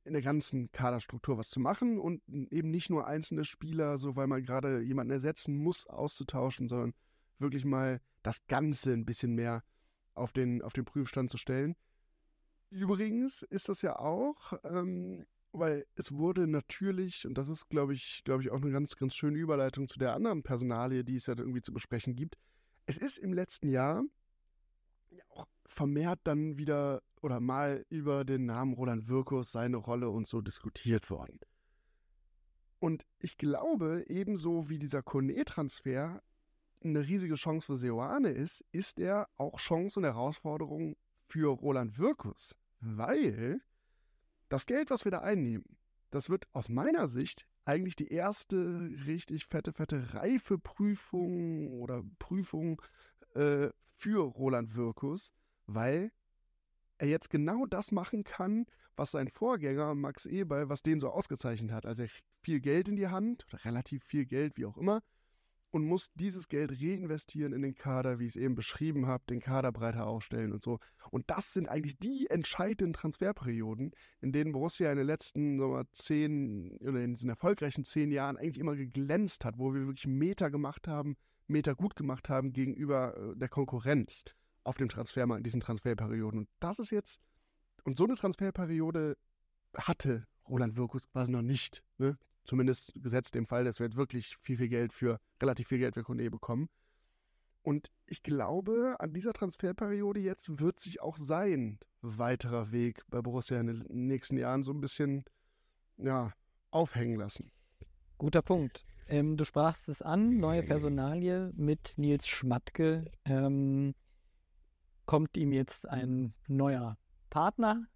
in der ganzen Kaderstruktur was zu machen und eben nicht nur einzelne Spieler, so weil man gerade jemanden ersetzen muss, auszutauschen, sondern wirklich mal das Ganze ein bisschen mehr auf den, auf den Prüfstand zu stellen. Übrigens ist das ja auch, ähm, weil es wurde natürlich, und das ist, glaube ich, glaube ich, auch eine ganz, ganz schöne Überleitung zu der anderen Personalie, die es ja irgendwie zu besprechen gibt. Es ist im letzten Jahr auch vermehrt dann wieder oder mal über den Namen Roland Wirkus, seine Rolle und so diskutiert worden. Und ich glaube, ebenso wie dieser Kone-Transfer eine riesige Chance für Seoane ist, ist er auch Chance und Herausforderung für Roland Wirkus, weil das Geld, was wir da einnehmen, das wird aus meiner Sicht eigentlich die erste richtig fette, fette Reifeprüfung oder Prüfung äh, für Roland Wirkus, weil er jetzt genau das machen kann, was sein Vorgänger Max Eberl, was den so ausgezeichnet hat. Also er kriegt viel Geld in die Hand, oder relativ viel Geld, wie auch immer, und muss dieses Geld reinvestieren in den Kader, wie ich es eben beschrieben habe, den Kader breiter aufstellen und so. Und das sind eigentlich die entscheidenden Transferperioden, in denen Borussia in den letzten sagen wir, zehn oder in diesen erfolgreichen zehn Jahren eigentlich immer geglänzt hat, wo wir wirklich Meter gemacht haben, Meter gut gemacht haben gegenüber äh, der Konkurrenz auf dem Transfermarkt in diesen Transferperioden. Und das ist jetzt, und so eine Transferperiode hatte Roland Wirkus quasi noch nicht. Ne? Zumindest gesetzt dem Fall, dass wir jetzt wirklich viel, viel Geld für, relativ viel Geld für Kone bekommen. Und ich glaube, an dieser Transferperiode jetzt wird sich auch sein weiterer Weg bei Borussia in den nächsten Jahren so ein bisschen, ja, aufhängen lassen. Guter Punkt. Ähm, du sprachst es an, neue Personalie mit Nils Schmatke. Ähm, kommt ihm jetzt ein neuer Partner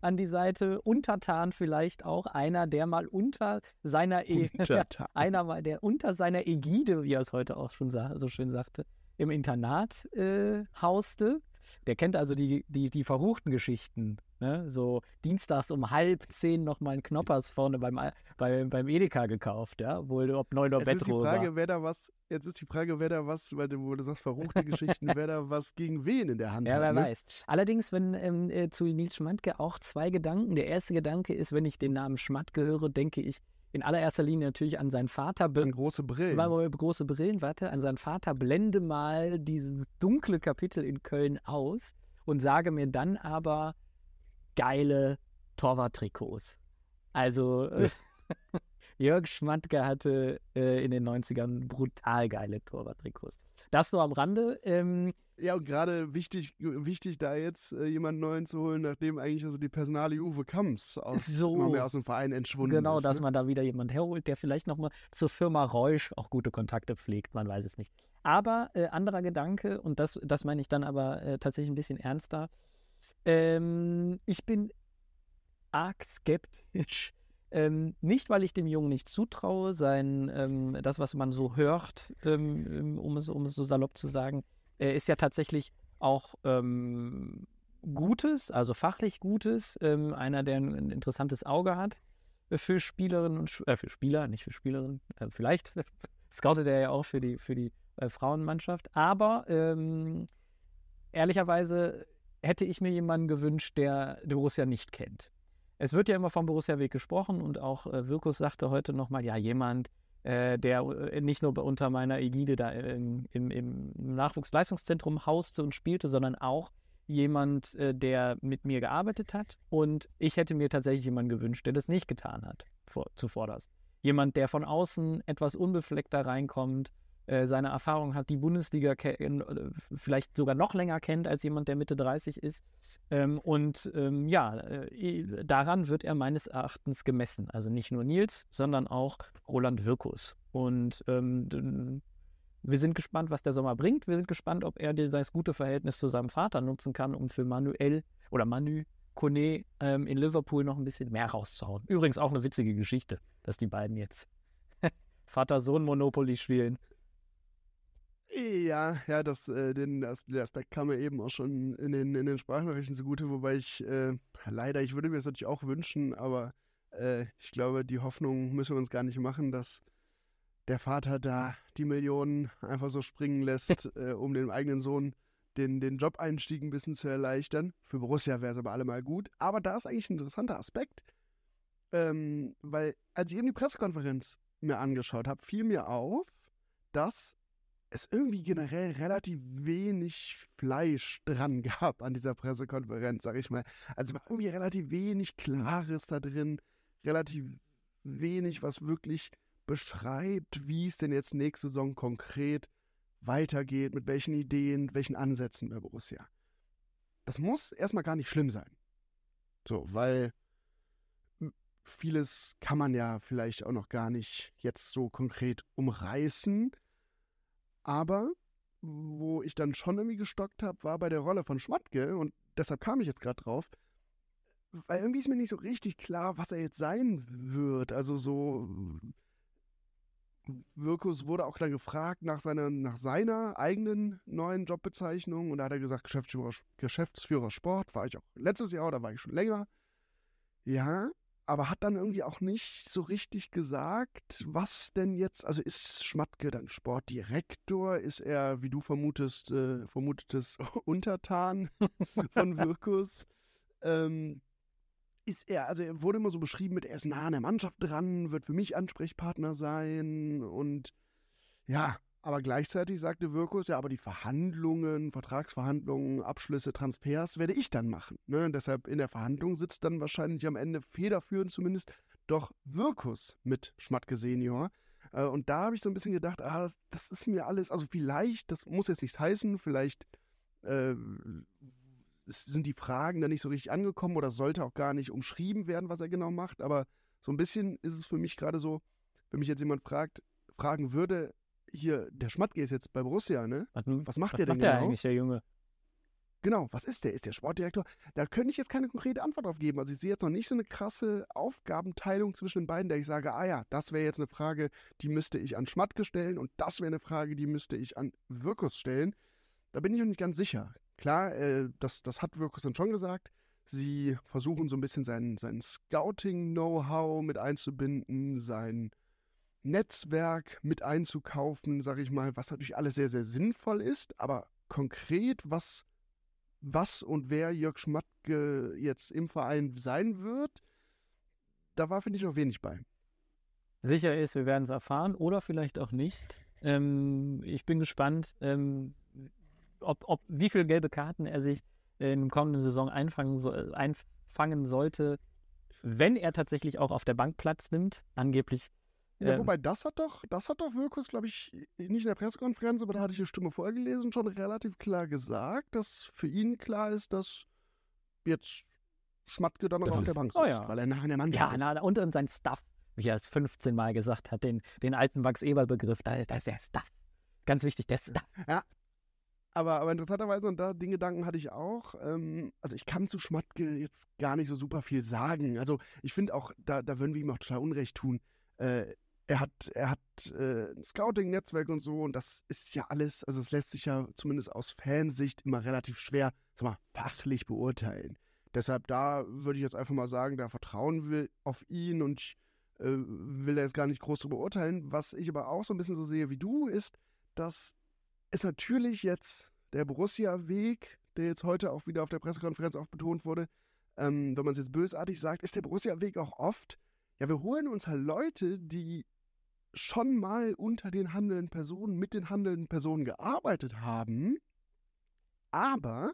an die Seite, untertan vielleicht auch, einer, der mal unter seiner e [LAUGHS] einer, der unter seiner Ägide, wie er es heute auch schon so schön sagte, im Internat äh, hauste. Der kennt also die, die, die verruchten Geschichten Ne? So dienstags um halb zehn nochmal einen Knoppers vorne beim, bei, beim Edeka gekauft, ja, wo ob 9 Uhr Jetzt ist die Bettruhe Frage, wer da was, jetzt ist die Frage, wer da was, weil du, wo du sagst, verruchte Geschichten, wer da was gegen wen in der Hand [LAUGHS] Ja, hat. wer ne? weiß. Allerdings, wenn ähm, äh, zu Nils Schmatke auch zwei Gedanken. Der erste Gedanke ist, wenn ich den Namen Schmatke höre, denke ich in allererster Linie natürlich an seinen Vater. An große Brillen. War große Brillen, warte, an seinen Vater, blende mal dieses dunkle Kapitel in Köln aus und sage mir dann aber geile Torwarttrikots. Also äh, [LAUGHS] Jörg Schmatke hatte äh, in den 90ern brutal geile Torwarttrikots. Das nur am Rande. Ähm, Ja, und gerade wichtig, wichtig, da jetzt äh, jemanden neuen zu holen, nachdem eigentlich also die Personale Uwe Kamps aus, So. mehr aus dem Verein entschwunden genau, ist. dass ne? man da wieder jemand herholt, der vielleicht nochmal zur Firma Reusch auch gute Kontakte pflegt, man weiß es nicht. Aber äh, anderer Gedanke, und das, das meine ich dann aber äh, tatsächlich ein bisschen ernster, ähm, ich bin arg skeptisch. [LAUGHS] Ähm, nicht, weil ich dem Jungen nicht zutraue, sein, ähm, das, was man so hört, ähm, um, es, um es so salopp zu sagen, äh, ist ja tatsächlich auch ähm, Gutes, also fachlich Gutes, ähm, einer, der ein, ein interessantes Auge hat für Spielerinnen und äh, für Spieler, nicht für Spielerinnen, äh, vielleicht [LAUGHS] scoutet er ja auch für die, für die äh, Frauenmannschaft, aber ähm, ehrlicherweise hätte ich mir jemanden gewünscht, der Borussia nicht kennt. Es wird ja immer vom Borussia-Weg gesprochen und auch äh, Wirkus sagte heute nochmal, ja, jemand, äh, der äh, nicht nur unter meiner Ägide da im, im, im Nachwuchsleistungszentrum hauste und spielte, sondern auch jemand, äh, der mit mir gearbeitet hat. Und ich hätte mir tatsächlich jemanden gewünscht, der das nicht getan hat, vor, zuvorderst. Jemand, der von außen etwas unbefleckter reinkommt, äh, seine Erfahrung hat, die Bundesliga ken- äh, vielleicht sogar noch länger kennt als jemand, der Mitte 30 ist. Ähm, und ähm, ja, äh, daran wird er meines Erachtens gemessen. Also nicht nur Nils, sondern auch Roland Wirkus. Und ähm, wir sind gespannt, was der Sommer bringt. Wir sind gespannt, ob er das gute Verhältnis zu seinem Vater nutzen kann, um für Manuel oder Manu Kone ähm, in Liverpool noch ein bisschen mehr rauszuhauen. Übrigens auch eine witzige Geschichte, dass die beiden jetzt [LAUGHS] Vater-Sohn-Monopoly spielen. Ja, ja, das, äh, den, der Aspekt kam mir eben auch schon in den, in den Sprachnachrichten zugute, wobei ich äh, leider, ich würde mir das natürlich auch wünschen, aber äh, ich glaube, die Hoffnung müssen wir uns gar nicht machen, dass der Vater da die Millionen einfach so springen lässt, [LAUGHS] äh, um dem eigenen Sohn den, den Job-Einstieg ein bisschen zu erleichtern. Für Borussia wäre es aber allemal gut. Aber da ist eigentlich ein interessanter Aspekt, ähm, weil als ich eben die Pressekonferenz mir angeschaut habe, fiel mir auf, dass es irgendwie generell relativ wenig Fleisch dran [LAUGHS] gab an dieser Pressekonferenz, sag ich mal. Also war irgendwie relativ wenig Klares da drin, relativ wenig, was wirklich beschreibt, wie es denn jetzt nächste Saison konkret weitergeht, mit welchen Ideen, welchen Ansätzen bei Borussia. Das muss erstmal gar nicht schlimm sein. So, weil vieles kann man ja vielleicht auch noch gar nicht jetzt so konkret umreißen. Aber wo ich dann schon irgendwie gestockt habe, war bei der Rolle von Schmatke und deshalb kam ich jetzt gerade drauf, weil irgendwie ist mir nicht so richtig klar, was er jetzt sein wird. Also so Wirkus wurde auch dann gefragt nach seiner, nach seiner eigenen neuen Jobbezeichnung und da hat er gesagt, Geschäftsführer, Geschäftsführer Sport, war ich auch letztes Jahr oder war ich schon länger. Ja, aber hat dann irgendwie auch nicht so richtig gesagt, was denn jetzt, also ist Schmatke dann Sportdirektor? Ist er, wie du vermutest, äh, vermutetest, [LAUGHS] Untertan [LAUGHS] von Wirkus? ähm, ist er, also er wurde immer so beschrieben mit, er ist nah an der Mannschaft dran, wird für mich Ansprechpartner sein und ja, aber gleichzeitig sagte Wirkus, ja, aber die Verhandlungen, Vertragsverhandlungen, Abschlüsse, Transfers werde ich dann machen. Ne? Deshalb in der Verhandlung sitzt dann wahrscheinlich am Ende federführend zumindest doch Wirkus mit Schmatke Senior. Äh, und da habe ich so ein bisschen gedacht, ah, das, das ist mir alles, also vielleicht, das muss jetzt nichts heißen, vielleicht äh, sind die Fragen da nicht so richtig angekommen oder sollte auch gar nicht umschrieben werden, was er genau macht. Aber so ein bisschen ist es für mich gerade so, wenn mich jetzt jemand fragt, fragen würde, hier, der Schmatke ist jetzt bei Borussia, ne? Was, Was macht was der denn macht der genau? eigentlich, der Junge? Genau, was ist der? Ist der Sportdirektor? Da könnte ich jetzt keine konkrete Antwort drauf geben. Also ich sehe jetzt noch nicht so eine krasse Aufgabenteilung zwischen den beiden, der ich sage, ah ja, das wäre jetzt eine Frage, die müsste ich an Schmatke stellen und das wäre eine Frage, die müsste ich an Wirkus stellen. Da bin ich noch nicht ganz sicher. Klar, äh, das, das hat Wirkus dann schon gesagt. Sie versuchen so ein bisschen sein, sein Scouting-Know-how mit einzubinden, sein Netzwerk mit einzukaufen, sage ich mal, was natürlich alles sehr, sehr sinnvoll ist, aber konkret, was, was und wer Jörg Schmatke jetzt im Verein sein wird, da war, finde ich, noch wenig bei. Sicher ist, wir werden es erfahren oder vielleicht auch nicht. Ähm, ich bin gespannt, ähm, ob, ob, wie viele gelbe Karten er sich in der kommenden Saison einfangen, so, einfangen sollte, wenn er tatsächlich auch auf der Bank Platz nimmt. Angeblich ja, ähm, wobei, das hat doch, das hat doch Wirkus, glaube ich, nicht in der Pressekonferenz, aber da hatte ich eine Stimme vorgelesen, schon relativ klar gesagt, dass für ihn klar ist, dass jetzt Schmatke dann noch auf der Bank oh sitzt, oh ja. weil er nachher in der Mannschaft ja, ist. Ja, und, und sein Stuff, wie er es 15 Mal gesagt hat, den, den alten Max-Eberl-Begriff, da, da ist der Stuff. Ganz wichtig, der Stuff. Ja, aber, aber interessanterweise, und da den Gedanken hatte ich auch, ähm, also ich kann zu Schmatke jetzt gar nicht so super viel sagen. Also ich finde auch, da, da würden wir ihm auch total Unrecht tun. Äh, er hat, er hat äh, ein Scouting-Netzwerk und so und das ist ja alles, also es lässt sich ja zumindest aus Fansicht immer relativ schwer, sag mal, fachlich beurteilen. Deshalb da würde ich jetzt einfach mal sagen, da vertrauen wir auf ihn und ich äh, will jetzt gar nicht groß drüber urteilen. Was ich aber auch so ein bisschen so sehe wie du, ist, dass es natürlich jetzt der Borussia-Weg, der jetzt heute auch wieder auf der Pressekonferenz auch betont wurde, ähm, wenn man es jetzt bösartig sagt, ist der Borussia-Weg auch oft, ja, wir holen uns halt Leute, die schon mal unter den handelnden Personen, mit den handelnden Personen gearbeitet haben, aber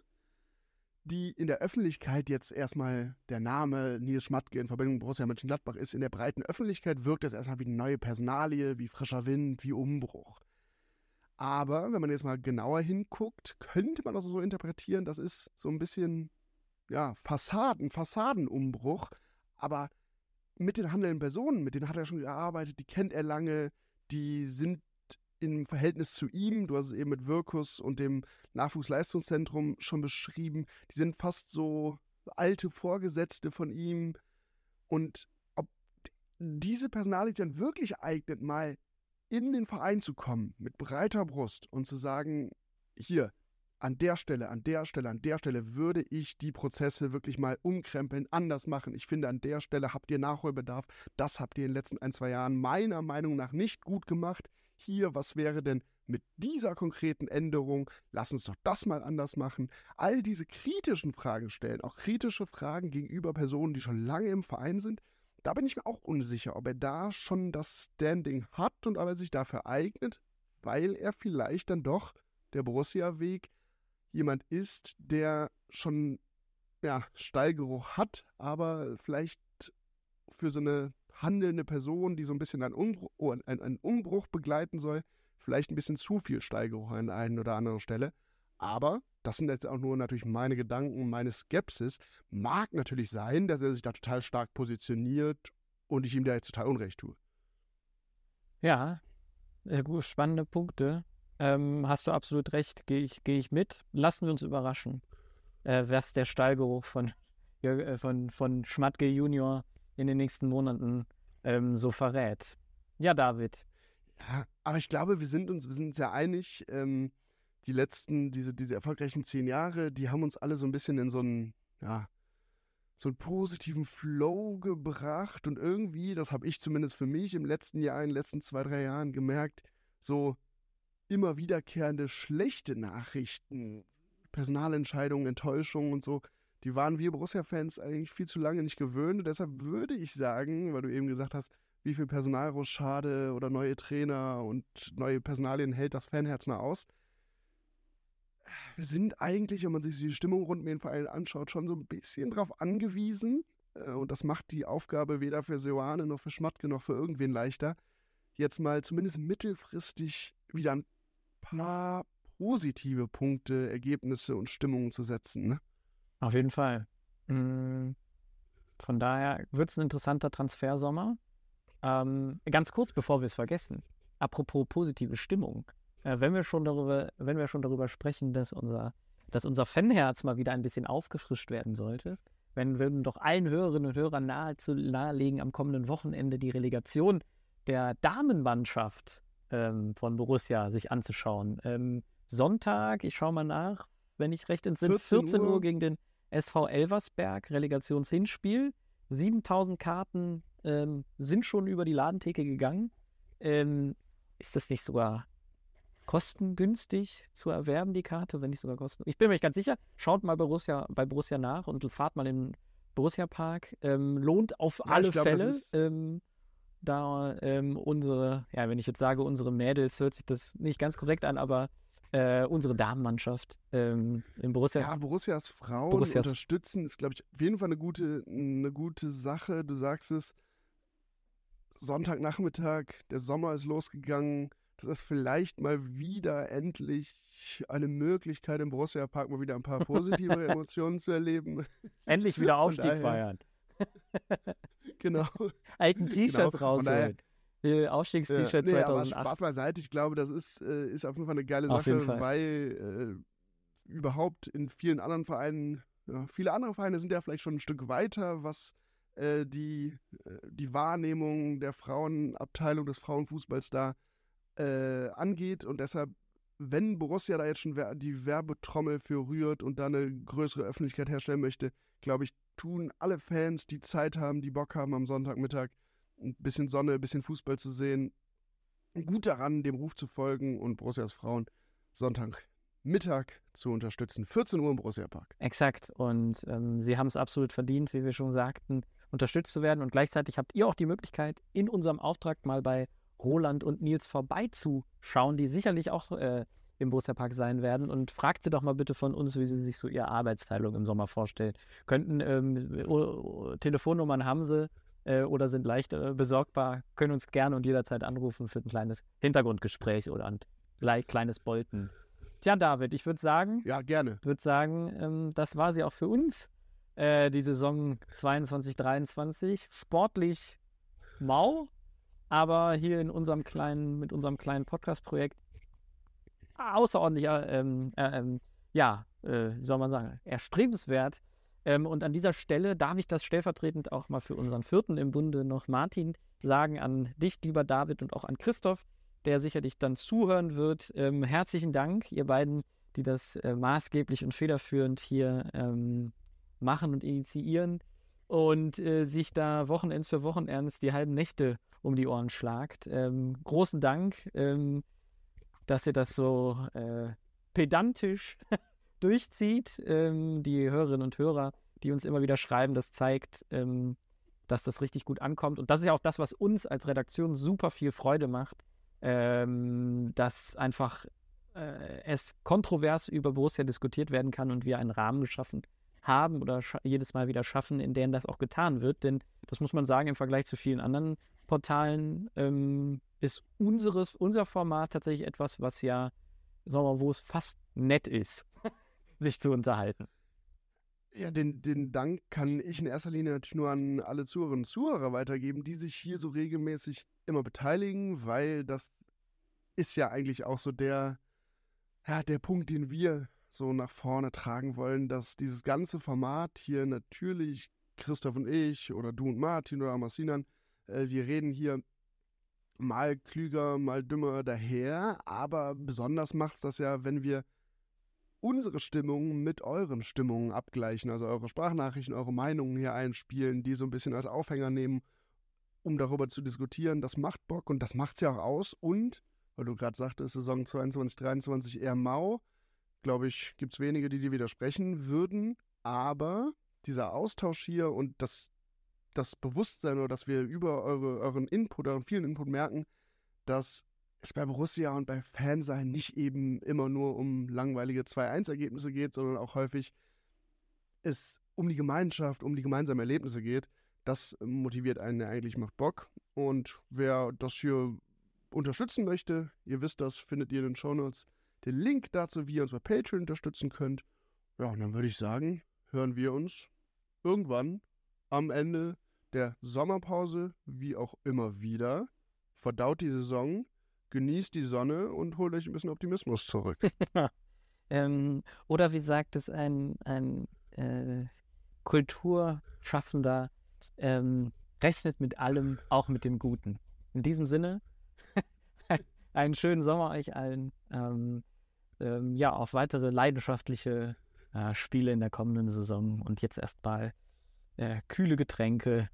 die in der Öffentlichkeit jetzt erstmal der Name Nils Schmatke in Verbindung mit Borussia Mönchengladbach ist, in der breiten Öffentlichkeit wirkt das erstmal wie eine neue Personalie, wie frischer Wind, wie Umbruch. Aber wenn man jetzt mal genauer hinguckt, könnte man das so interpretieren, das ist so ein bisschen, ja, Fassaden, Fassadenumbruch, aber mit den handelnden Personen, mit denen hat er schon gearbeitet, die kennt er lange, die sind im Verhältnis zu ihm, du hast es eben mit Wirkus und dem Nachwuchsleistungszentrum schon beschrieben, die sind fast so alte Vorgesetzte von ihm. Und ob diese Personalie dann wirklich eignet, mal in den Verein zu kommen, mit breiter Brust und zu sagen, hier, an der Stelle, an der Stelle, an der Stelle würde ich die Prozesse wirklich mal umkrempeln, anders machen. Ich finde, an der Stelle habt ihr Nachholbedarf. Das habt ihr in den letzten ein, zwei Jahren meiner Meinung nach nicht gut gemacht. Hier, was wäre denn mit dieser konkreten Änderung? Lass uns doch das mal anders machen. All diese kritischen Fragen stellen, auch kritische Fragen gegenüber Personen, die schon lange im Verein sind. Da bin ich mir auch unsicher, ob er da schon das Standing hat und ob er sich dafür eignet, weil er vielleicht dann doch der Borussia-Weg jemand ist, der schon ja, Stallgeruch hat, aber vielleicht für so eine handelnde Person, die so ein bisschen einen Umbruch, oh, einen, Umbruch begleiten soll, vielleicht ein bisschen zu viel Stallgeruch an einer oder anderen Stelle. Aber das sind jetzt auch nur natürlich meine Gedanken, meine Skepsis. Mag natürlich sein, dass er sich da total stark positioniert und ich ihm da jetzt total Unrecht tue. Ja, gut, spannende Punkte. Ähm, hast du absolut recht, gehe ich, geh ich mit. Lassen wir uns überraschen, äh, was der Stallgeruch von, [LAUGHS] äh, von, von Schmatke Junior in den nächsten Monaten ähm, so verrät. Ja, David. Ja, aber ich glaube, wir sind uns, wir sind uns ja einig, ähm, die letzten, diese, diese erfolgreichen zehn Jahre, die haben uns alle so ein bisschen in so einen, ja, so einen positiven Flow gebracht und irgendwie, das habe ich zumindest für mich im letzten Jahr, in den letzten zwei, drei Jahren gemerkt, so immer wiederkehrende schlechte Nachrichten, Personalentscheidungen, Enttäuschungen und so, die waren wir Borussia-Fans eigentlich viel zu lange nicht gewöhnt. Und deshalb würde ich sagen, weil du eben gesagt hast, wie viel Personalrochade oder neue Trainer und neue Personalien hält das Fanherz noch aus. Wir sind eigentlich, wenn man sich die Stimmung rund um den Verein anschaut, schon so ein bisschen darauf angewiesen. Äh, und das macht die Aufgabe weder für Seoane noch für Schmatke noch für irgendwen leichter. Jetzt mal zumindest mittelfristig wieder ein paar positive Punkte, Ergebnisse und Stimmungen zu setzen. Ne? Auf jeden Fall. Mm, von daher wird es ein interessanter Transfersommer. Ähm, ganz kurz, bevor wir es vergessen. Apropos positive Stimmung. Äh, wenn wir schon darüber, wenn wir schon darüber sprechen, dass unser, dass unser Fanherz mal wieder ein bisschen aufgefrischt werden sollte, wenn wir doch allen Hörerinnen und Hörern nahezu nahelegen, am kommenden Wochenende die Relegation der Damenmannschaft ähm, von Borussia sich anzuschauen. Ähm, Sonntag, ich schaue mal nach, wenn ich recht entsinne, 14, 14 Uhr. Uhr gegen den SV Elversberg, Relegationshinspiel. 7000 Karten ähm, sind schon über die Ladentheke gegangen. Ähm, ist das nicht sogar kostengünstig zu erwerben, die Karte, wenn nicht sogar kosten? Ich bin mir nicht ganz sicher. Schaut mal bei Borussia, bei Borussia nach und fahrt mal in Borussia Park. Ähm, lohnt auf ja, alle glaub, Fälle. Ähm, da ähm, unsere, ja, wenn ich jetzt sage unsere Mädels, hört sich das nicht ganz korrekt an, aber äh, unsere Damenmannschaft ähm, in Borussia. Ja, Borussias Frauen Borussias unterstützen ist, glaube ich, auf jeden Fall eine gute, eine gute Sache. Du sagst es, Sonntagnachmittag, der Sommer ist losgegangen. Das ist vielleicht mal wieder endlich eine Möglichkeit, im Borussia Park mal wieder ein paar [LAUGHS] positive Emotionen zu erleben. Endlich [LAUGHS] wieder Aufstieg feiern. [LAUGHS] genau. Alten T-Shirts genau. rausholen. Aufstiegst-T-Shirt ja, nee, 2008. Aber Spaß beiseite, ich glaube, das ist, äh, ist auf jeden Fall eine geile Sache, weil äh, überhaupt in vielen anderen Vereinen, ja, viele andere Vereine sind ja vielleicht schon ein Stück weiter, was äh, die, äh, die Wahrnehmung der Frauenabteilung des Frauenfußballs da äh, angeht und deshalb wenn Borussia da jetzt schon die Werbetrommel für rührt und da eine größere Öffentlichkeit herstellen möchte, glaube ich, tun alle Fans, die Zeit haben, die Bock haben am Sonntagmittag, ein bisschen Sonne, ein bisschen Fußball zu sehen, gut daran, dem Ruf zu folgen und Borussias Frauen Sonntagmittag zu unterstützen. 14 Uhr im Borussia Park. Exakt. Und ähm, sie haben es absolut verdient, wie wir schon sagten, unterstützt zu werden. Und gleichzeitig habt ihr auch die Möglichkeit, in unserem Auftrag mal bei Roland und Nils vorbeizuschauen, die sicherlich auch äh, im Borussia Park sein werden. Und fragt sie doch mal bitte von uns, wie sie sich so ihre Arbeitsteilung im Sommer vorstellen. Könnten ähm, Telefonnummern haben sie äh, oder sind leicht äh, besorgbar, können uns gerne und jederzeit anrufen für ein kleines Hintergrundgespräch oder ein kleines Bolten. Tja, David, ich würde sagen. Ja, gerne. Ich würde sagen, ähm, das war sie auch für uns. Äh, die Saison 22, 23. Sportlich mau, aber hier in unserem kleinen, mit unserem kleinen Podcast-Projekt außerordentlich, ähm, äh, ähm, ja, äh, wie soll man sagen, erstrebenswert. Ähm, und an dieser Stelle darf ich das stellvertretend auch mal für unseren vierten im Bunde noch Martin sagen an dich, lieber David, und auch an Christoph, der sicherlich dann zuhören wird. Ähm, herzlichen Dank, ihr beiden, die das äh, maßgeblich und federführend hier ähm, machen und initiieren und äh, sich da Wochenends für Wochenends die halben Nächte um die Ohren schlagt. Ähm, großen Dank, ähm, dass ihr das so äh, pedantisch [LAUGHS] durchzieht. Ähm, die Hörerinnen und Hörer, die uns immer wieder schreiben, das zeigt, ähm, dass das richtig gut ankommt. Und das ist ja auch das, was uns als Redaktion super viel Freude macht, ähm, dass einfach äh, es kontrovers über Borussia diskutiert werden kann und wir einen Rahmen geschaffen haben oder jedes Mal wieder schaffen, in dem das auch getan wird. Denn das muss man sagen, im Vergleich zu vielen anderen Portalen ähm, ist unseres, unser Format tatsächlich etwas, was ja, sagen wir mal, wo es fast nett ist, [LAUGHS] sich zu unterhalten. Ja, den, den Dank kann ich in erster Linie natürlich nur an alle Zuhörerinnen und Zuhörer weitergeben, die sich hier so regelmäßig immer beteiligen, weil das ist ja eigentlich auch so der, ja, der Punkt, den wir so nach vorne tragen wollen, dass dieses ganze Format hier natürlich Christoph und ich oder du und Martin oder Amasinan, äh, wir reden hier mal klüger, mal dümmer daher, aber besonders macht es das ja, wenn wir unsere Stimmung mit euren Stimmungen abgleichen, also eure Sprachnachrichten, eure Meinungen hier einspielen, die so ein bisschen als Aufhänger nehmen, um darüber zu diskutieren. Das macht Bock und das macht es ja auch aus. Und, weil du gerade sagtest, Saison 22, 23 eher mau, glaube ich, gibt es wenige, die dir widersprechen würden. Aber dieser Austausch hier und das, das Bewusstsein oder dass wir über eure, euren Input, euren vielen Input merken, dass es bei Borussia und bei Fansein nicht eben immer nur um langweilige 2-1-Ergebnisse geht, sondern auch häufig es um die Gemeinschaft, um die gemeinsamen Erlebnisse geht. Das motiviert einen eigentlich, macht Bock. Und wer das hier unterstützen möchte, ihr wisst das, findet ihr in den Shownotes den Link dazu, wie ihr uns bei Patreon unterstützen könnt. Ja, und dann würde ich sagen, hören wir uns irgendwann am Ende der Sommerpause, wie auch immer wieder. Verdaut die Saison, genießt die Sonne und holt euch ein bisschen Optimismus zurück. [LAUGHS] ähm, oder wie sagt es ein, ein äh, Kulturschaffender, ähm, rechnet mit allem, auch mit dem Guten. In diesem Sinne, [LAUGHS] einen schönen Sommer euch allen. Ähm, ähm, ja, auf weitere leidenschaftliche äh, Spiele in der kommenden Saison und jetzt erstmal äh, kühle Getränke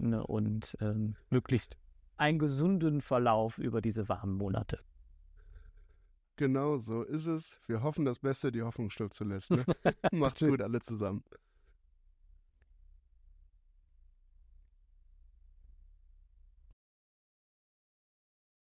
ne, und ähm, möglichst einen gesunden Verlauf über diese warmen Monate. Genau so ist es. Wir hoffen das Beste, die Hoffnung stirbt zuletzt. Ne? [LAUGHS] Macht's gut, alle zusammen.